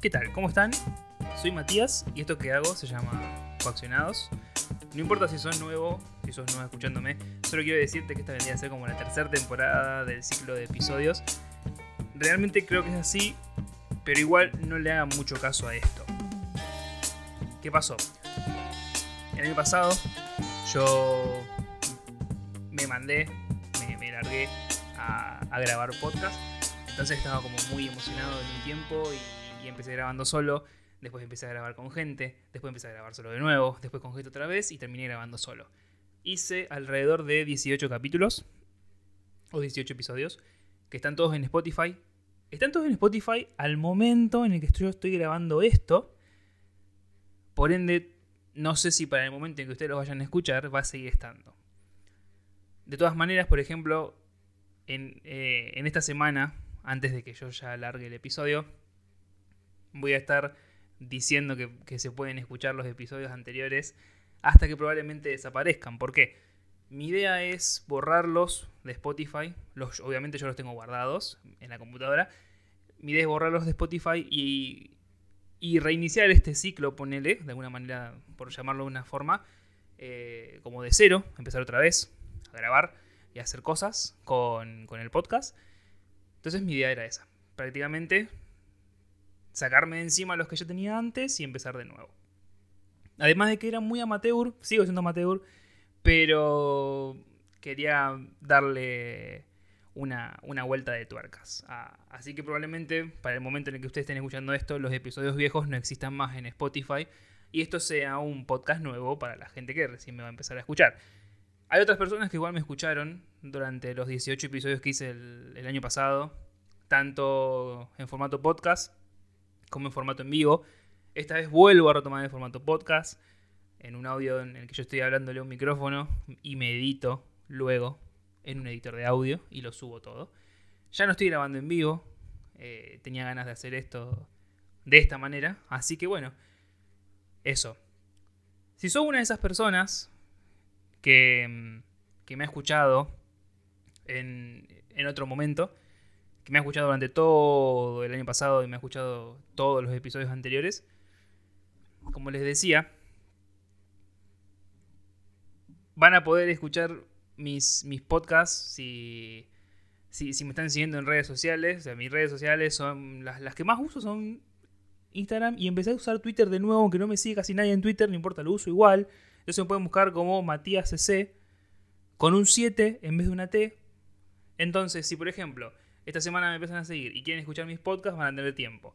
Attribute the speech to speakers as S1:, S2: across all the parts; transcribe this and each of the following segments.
S1: ¿Qué tal? ¿Cómo están? Soy Matías y esto que hago se llama Coaccionados. No importa si sos nuevo, si sos nuevo escuchándome, solo quiero decirte que esta vendría a ser como la tercera temporada del ciclo de episodios. Realmente creo que es así, pero igual no le hagan mucho caso a esto. ¿Qué pasó? El año pasado yo me mandé, me, largué a, a grabar podcast entonces estaba como muy emocionado en un tiempo y, empecé grabando solo. Después empecé a grabar con gente. Después empecé a grabar solo de nuevo. Después con gente otra vez y terminé grabando solo. Hice alrededor de 18 capítulos. O 18 episodios. Que están todos en Spotify. Están todos en Spotify al momento en el que yo estoy grabando esto. Por ende, no sé si para el momento en que ustedes los vayan a escuchar va a seguir estando. De todas maneras, por ejemplo, en, eh, en esta semana antes de que yo ya largue el episodio, voy a estar diciendo que, se pueden escuchar los episodios anteriores hasta que probablemente desaparezcan. ¿Por qué? Mi idea es borrarlos de Spotify. Obviamente yo los tengo guardados en la computadora. Mi idea es borrarlos de Spotify y, y reiniciar este ciclo, ponele, de alguna manera, por llamarlo de una forma, eh, como de cero, empezar otra vez a grabar y a hacer cosas con, con el podcast. Entonces mi idea era esa. Prácticamente sacarme de encima los que yo tenía antes y empezar de nuevo. Además de que era muy amateur, sigo siendo amateur, pero quería darle una, vuelta de tuercas. Ah, así que probablemente para el momento en el que ustedes estén escuchando esto, los episodios viejos no existan más en Spotify y esto sea un podcast nuevo para la gente que recién me va a empezar a escuchar. Hay otras personas que igual me escucharon durante los 18 episodios que hice el, año pasado, tanto en formato podcast como en formato en vivo. Esta vez vuelvo a retomar el formato podcast, en un audio en el que yo estoy hablándole a un micrófono y me edito luego en un editor de audio y lo subo todo. Ya no estoy grabando en vivo, eh, tenía ganas de hacer esto de esta manera, así que bueno, eso. Si sos una de esas personas que, me ha escuchado en, otro momento, que me ha escuchado durante todo el año pasado y me ha escuchado todos los episodios anteriores. Como les decía, van a poder escuchar mis, mis podcasts si, si, me están siguiendo en redes sociales. O sea, mis redes sociales son las, las que más uso son Instagram y empecé a usar Twitter de nuevo, aunque no me sigue casi nadie en Twitter, no importa, lo uso igual. Entonces me pueden buscar como Matías CC con un 7 en vez de una T. Entonces, si por ejemplo, esta semana me empiezan a seguir y quieren escuchar mis podcasts, van a tener tiempo.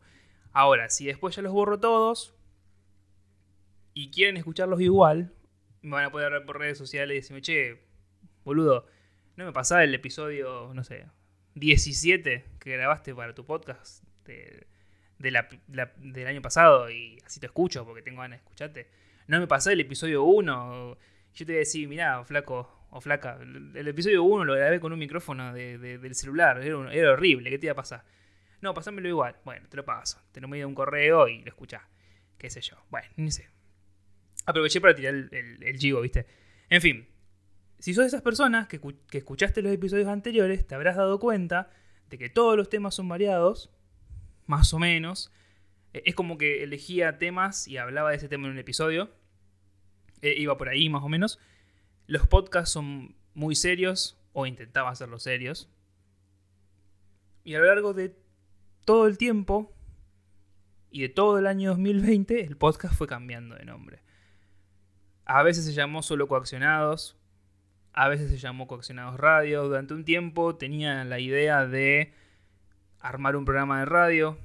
S1: Ahora, si después ya los borro todos y quieren escucharlos igual, me van a poder hablar por redes sociales y decirme, che, boludo, ¿no me pasaba el episodio, no sé, 17 que grabaste para tu podcast del año pasado y así te escucho porque tengo ganas de escucharte? no me pasé el episodio 1. Yo te voy a decir, mirá, flaco o flaca, el episodio 1 lo grabé con un micrófono del celular, era, horrible, ¿qué te iba a pasar? No, pasámelo igual. Bueno, te lo paso. Te lo medio un correo y lo escuchás. Qué sé yo. Bueno, ni sé. Aproveché para tirar el, el, gigo, ¿viste? En fin. Si sos de esas personas que, que escuchaste los episodios anteriores, te habrás dado cuenta de que todos los temas son variados, más o menos, eh, es como que elegía temas y hablaba de ese tema en un episodio. Eh, iba por ahí más o menos. Los podcasts son muy serios, o intentaba hacerlos serios. Y a lo largo de todo el tiempo y de todo el año 2020, el podcast fue cambiando de nombre. A veces se llamó solo Coaccionados, a veces se llamó Coaccionados Radio. Durante un tiempo tenía la idea de armar un programa de radio,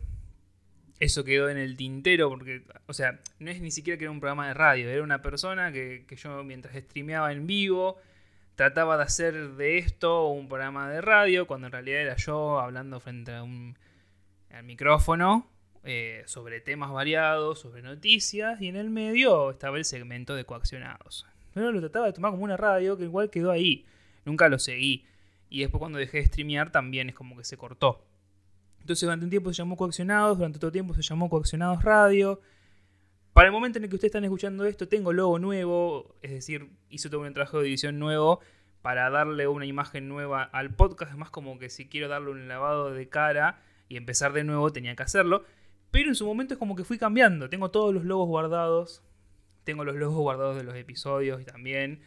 S1: eso quedó en el tintero, porque, o sea, no es ni siquiera que era un programa de radio, era una persona que, yo mientras streameaba en vivo trataba de hacer de esto un programa de radio, cuando en realidad era yo hablando frente a un al micrófono eh, sobre temas variados, sobre noticias, y en el medio estaba el segmento de coaccionados. Pero lo trataba de tomar como una radio que igual quedó ahí, nunca lo seguí. Y después cuando dejé de streamear también es como que se cortó. Entonces durante un tiempo se llamó Coaccionados, durante otro tiempo se llamó Coaccionados Radio. Para el momento en el que ustedes están escuchando esto, tengo logo nuevo, es decir, hice todo un trabajo de edición nuevo para darle una imagen nueva al podcast. Es más como que si quiero darle un lavado de cara y empezar de nuevo tenía que hacerlo. Pero en su momento es como que fui cambiando. Tengo todos los logos guardados. Tengo los logos guardados de los episodios también.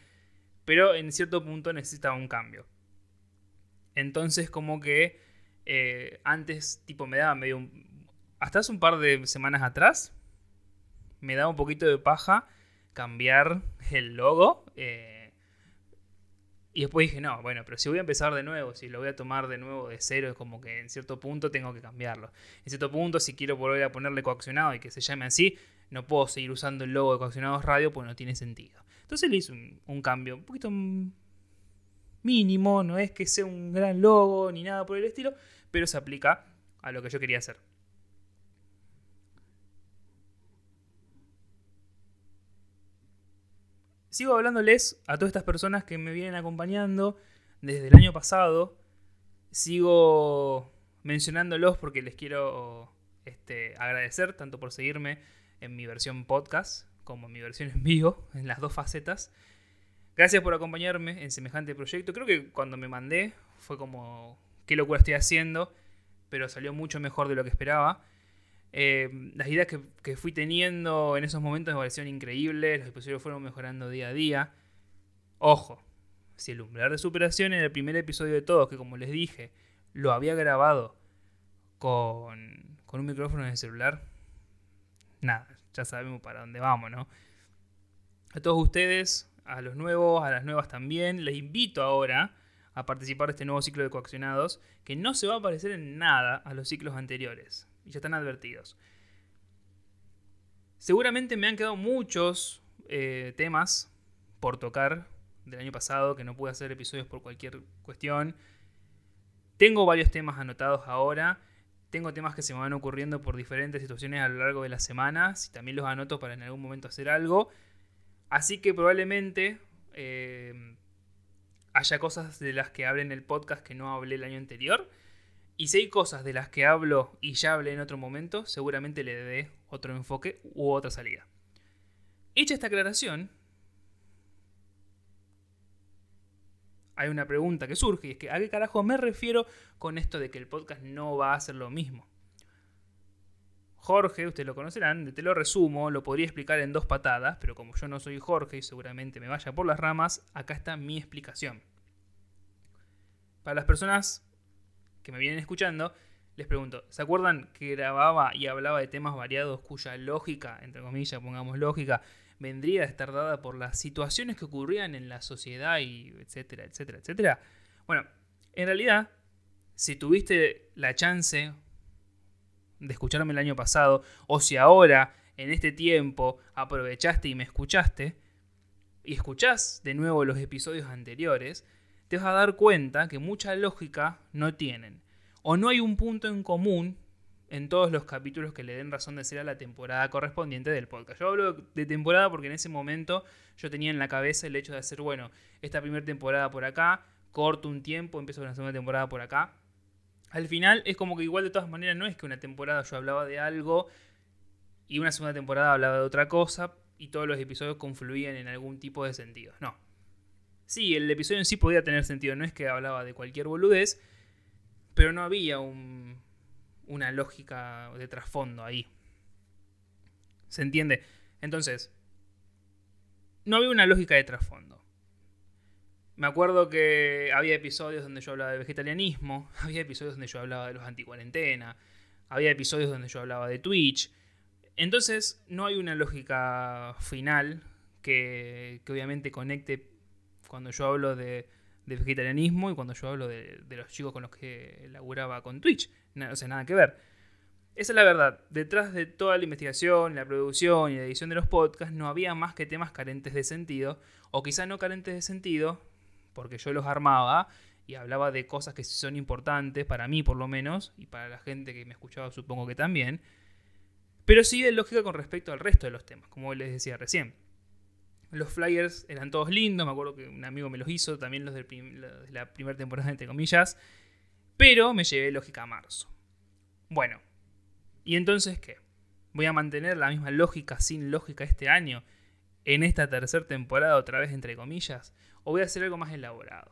S1: Pero en cierto punto necesitaba un cambio. Entonces como que eh, antes tipo me daba medio... hasta hace un par de semanas atrás me daba un poquito de paja cambiar el logo. Eh, y después dije, no, bueno, pero si voy a empezar de nuevo, si lo voy a tomar de nuevo de cero, es como que en cierto punto tengo que cambiarlo. En cierto punto, si quiero volver a ponerle coaccionado y que se llame así, no puedo seguir usando el logo de coaccionados radio porque no tiene sentido. Entonces le hice un, cambio un poquito mínimo, no es que sea un gran logo ni nada por el estilo, pero se aplica a lo que yo quería hacer. sigo hablándoles a todas estas personas que me vienen acompañando desde el año pasado. Sigo mencionándolos porque les quiero este, agradecer tanto por seguirme en mi versión podcast como en mi versión en vivo, en las dos facetas. Gracias por acompañarme en semejante proyecto. Creo que cuando me mandé fue como, qué locura estoy haciendo, pero salió mucho mejor de lo que esperaba. Eh, las ideas que, fui teniendo en esos momentos me parecieron increíbles, los episodios fueron mejorando día a día. Ojo, si el umbral de superación en el primer episodio de todos, que como les dije, lo había grabado con, con un micrófono en el celular, nada, ya sabemos para dónde vamos, ¿no? A todos ustedes, a los nuevos, a las nuevas también, les invito ahora a participar de este nuevo ciclo de coaccionados, que no se va a parecer en nada a los ciclos anteriores y ya están advertidos. Seguramente me han quedado muchos eh, temas por tocar del año pasado que no pude hacer episodios por cualquier cuestión. Tengo varios temas anotados ahora. Tengo temas que se me van ocurriendo por diferentes situaciones a lo largo de las semanas y también los anoto para en algún momento hacer algo. Así que probablemente eh, haya cosas de las que hable en el podcast que no hablé el año anterior. Y si hay cosas de las que hablo y ya hablé en otro momento, seguramente le dé otro enfoque u otra salida. Hecha esta aclaración, hay una pregunta que surge y es que ¿a qué carajo me refiero con esto de que el podcast no va a ser lo mismo? Jorge, ustedes lo conocerán, te lo resumo, lo podría explicar en dos patadas, pero como yo no soy Jorge y seguramente me vaya por las ramas, acá está mi explicación. Para las personas que me vienen escuchando, les pregunto, ¿se acuerdan que grababa y hablaba de temas variados cuya lógica, entre comillas, pongamos lógica, vendría a estar dada por las situaciones que ocurrían en la sociedad y etcétera, etcétera, etcétera? Bueno, en realidad, si tuviste la chance de escucharme el año pasado, o si ahora, en este tiempo, aprovechaste y me escuchaste, y escuchás de nuevo los episodios anteriores, te vas a dar cuenta que mucha lógica no tienen. O no hay un punto en común en todos los capítulos que le den razón de ser a la temporada correspondiente del podcast. Yo hablo de temporada porque en ese momento yo tenía en la cabeza el hecho de hacer, bueno, esta primera temporada por acá, corto un tiempo, empiezo la segunda temporada por acá. Al final es como que igual de todas maneras no es que una temporada yo hablaba de algo y una segunda temporada hablaba de otra cosa y todos los episodios confluían en algún tipo de sentido. No, Sí, el episodio en sí podía tener sentido, no es que hablaba de cualquier boludez, pero no había una lógica de trasfondo ahí. ¿Se entiende? Entonces, no había una lógica de trasfondo. Me acuerdo que había episodios donde yo hablaba de vegetarianismo, había episodios donde yo hablaba de los anticuarentena, había episodios donde yo hablaba de Twitch. Entonces, no hay una lógica final que, que obviamente conecte cuando yo hablo de, vegetarianismo y cuando yo hablo de, los chicos con los que laburaba con Twitch. No, o sea, nada que ver. Esa es la verdad. Detrás de toda la investigación, la producción y la edición de los podcasts no había más que temas carentes de sentido, o quizá no carentes de sentido, porque yo los armaba y hablaba de cosas que son importantes, para mí por lo menos, y para la gente que me escuchaba supongo que también, pero sí de lógica con respecto al resto de los temas, como les decía recién. Los flyers eran todos lindos, me acuerdo que un amigo me los hizo, también los de la primera temporada, entre comillas. Pero me llevé lógica a marzo. Bueno, ¿y entonces qué? ¿Voy a mantener la misma lógica sin lógica este año? En esta tercera temporada, otra vez entre comillas. ¿O voy a hacer algo más elaborado?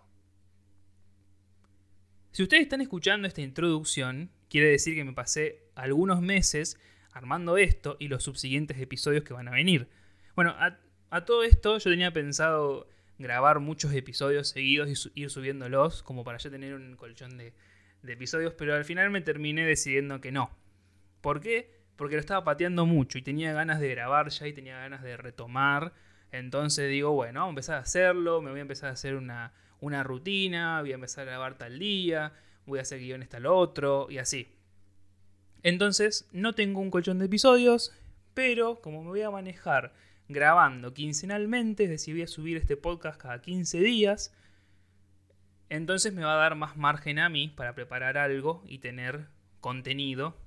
S1: Si ustedes están escuchando esta introducción, quiere decir que me pasé algunos meses armando esto y los subsiguientes episodios que van a venir. Bueno, a, todo esto yo tenía pensado grabar muchos episodios seguidos y ir subiéndolos como para ya tener un colchón de, de episodios, pero al final me terminé decidiendo que no. ¿Por qué? Porque lo estaba pateando mucho y tenía ganas de grabar ya y tenía ganas de retomar. Entonces digo, bueno, vamos a empezar a hacerlo, me voy a empezar a hacer una, una rutina, voy a empezar a grabar tal día, voy a hacer guiones tal otro y así. Entonces, no tengo un colchón de episodios, pero como me voy a manejar grabando quincenalmente, es decir, voy a subir este podcast cada 15 días, entonces me va a dar más margen a mí para preparar algo y tener contenido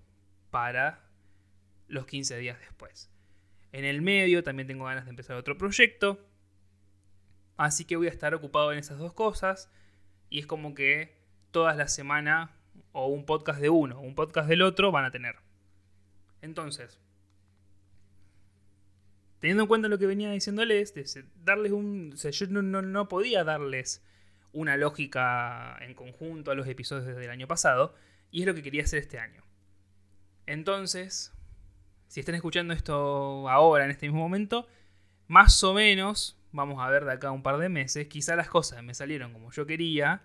S1: para los 15 días después. En el medio también tengo ganas de empezar otro proyecto, así que voy a estar ocupado en esas dos cosas y es como que todas las semanas o un podcast de uno o un podcast del otro van a tener. Entonces, teniendo en cuenta lo que venía diciéndoles, darles un, yo no, podía darles una lógica en conjunto a los episodios desde el año pasado, y es lo que quería hacer este año. Entonces, si están escuchando esto ahora, en este mismo momento, más o menos, vamos a ver de acá un par de meses, quizá las cosas me salieron como yo quería,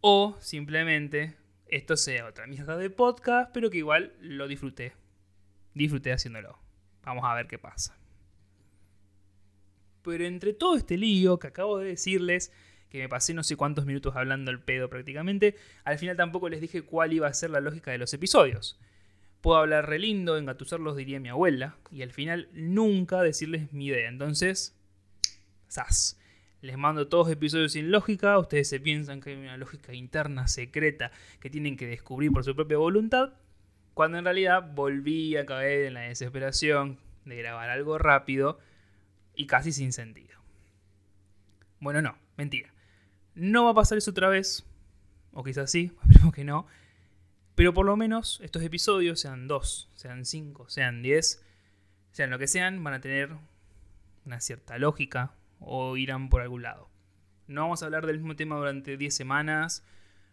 S1: o simplemente esto sea otra mierda de podcast, pero que igual lo disfruté. Disfruté haciéndolo. Vamos a ver qué pasa. Pero entre todo este lío que acabo de decirles, que me pasé no sé cuántos minutos hablando el pedo prácticamente, al final tampoco les dije cuál iba a ser la lógica de los episodios. Puedo hablar re lindo, engatusarlos diría mi abuela, y al final nunca decirles mi idea. Entonces, ¡zas! Les mando todos episodios sin lógica, ustedes se piensan que hay una lógica interna, secreta, que tienen que descubrir por su propia voluntad, cuando en realidad volví a caer en la desesperación de grabar algo rápido y casi sin sentido. Bueno, no, mentira. No va a pasar eso otra vez, o quizás sí, esperemos que no, pero por lo menos estos episodios, sean dos, sean cinco, sean diez, sean lo que sean, van a tener una cierta lógica, o irán por algún lado. No vamos a hablar del mismo tema durante 10 semanas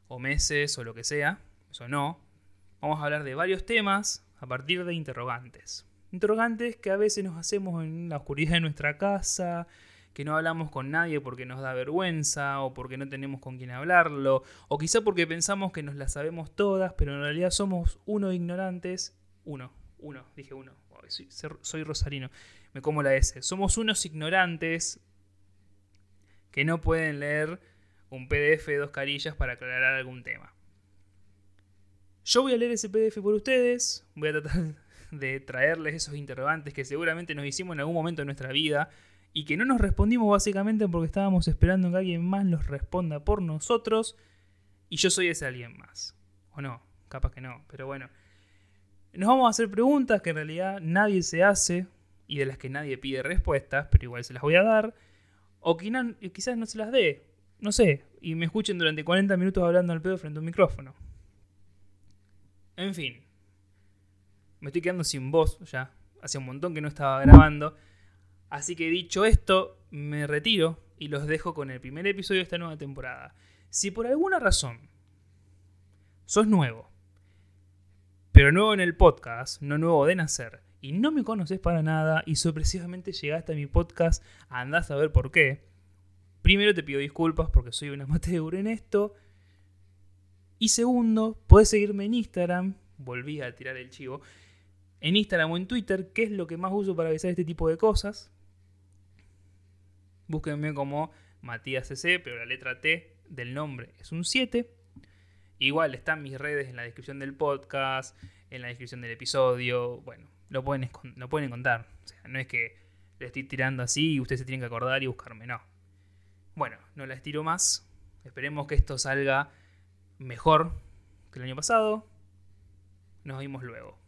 S1: o meses o lo que sea, eso no. Vamos a hablar de varios temas a partir de interrogantes. Interrogantes que a veces nos hacemos en la oscuridad de nuestra casa, que no hablamos con nadie porque nos da vergüenza o porque no tenemos con quién hablarlo, o quizá porque pensamos que nos las sabemos todas, pero en realidad somos uno ignorantes. Uno, uno, dije uno, soy, soy rosarino, me como la S. Somos unos ignorantes que no pueden leer un PDF de dos carillas para aclarar algún tema. Yo voy a leer ese PDF por ustedes, voy a tratar de traerles esos interrogantes que seguramente nos hicimos en algún momento de nuestra vida y que no nos respondimos básicamente porque estábamos esperando que alguien más los responda por nosotros y yo soy ese alguien más. O no, capaz que no, pero bueno. Nos vamos a hacer preguntas que en realidad nadie se hace y de las que nadie pide respuestas, pero igual se las voy a dar. O quizás no se las dé, no sé, y me escuchen durante 40 minutos hablando al pedo frente a un micrófono. En fin, me estoy quedando sin voz ya, hace un montón que no estaba grabando. Así que dicho esto, me retiro y los dejo con el primer episodio de esta nueva temporada. Si por alguna razón sos nuevo, pero nuevo en el podcast, no nuevo de nacer, y no me conoces para nada y sorpresivamente llegaste a mi podcast, andás a ver por qué. Primero te pido disculpas porque soy un amateur en esto. Y segundo, puedes seguirme en Instagram, volví a tirar el chivo, en Instagram o en Twitter, que es lo que más uso para avisar este tipo de cosas. Búsquenme como Matías CC, pero la letra T del nombre es un 7. Igual están mis redes en la descripción del podcast, en la descripción del episodio. Bueno, lo pueden, lo pueden contar. O sea, no es que le estoy tirando así y ustedes se tienen que acordar y buscarme, no. Bueno, no la estiro más. Esperemos que esto salga mejor que el año pasado. Nos vemos luego.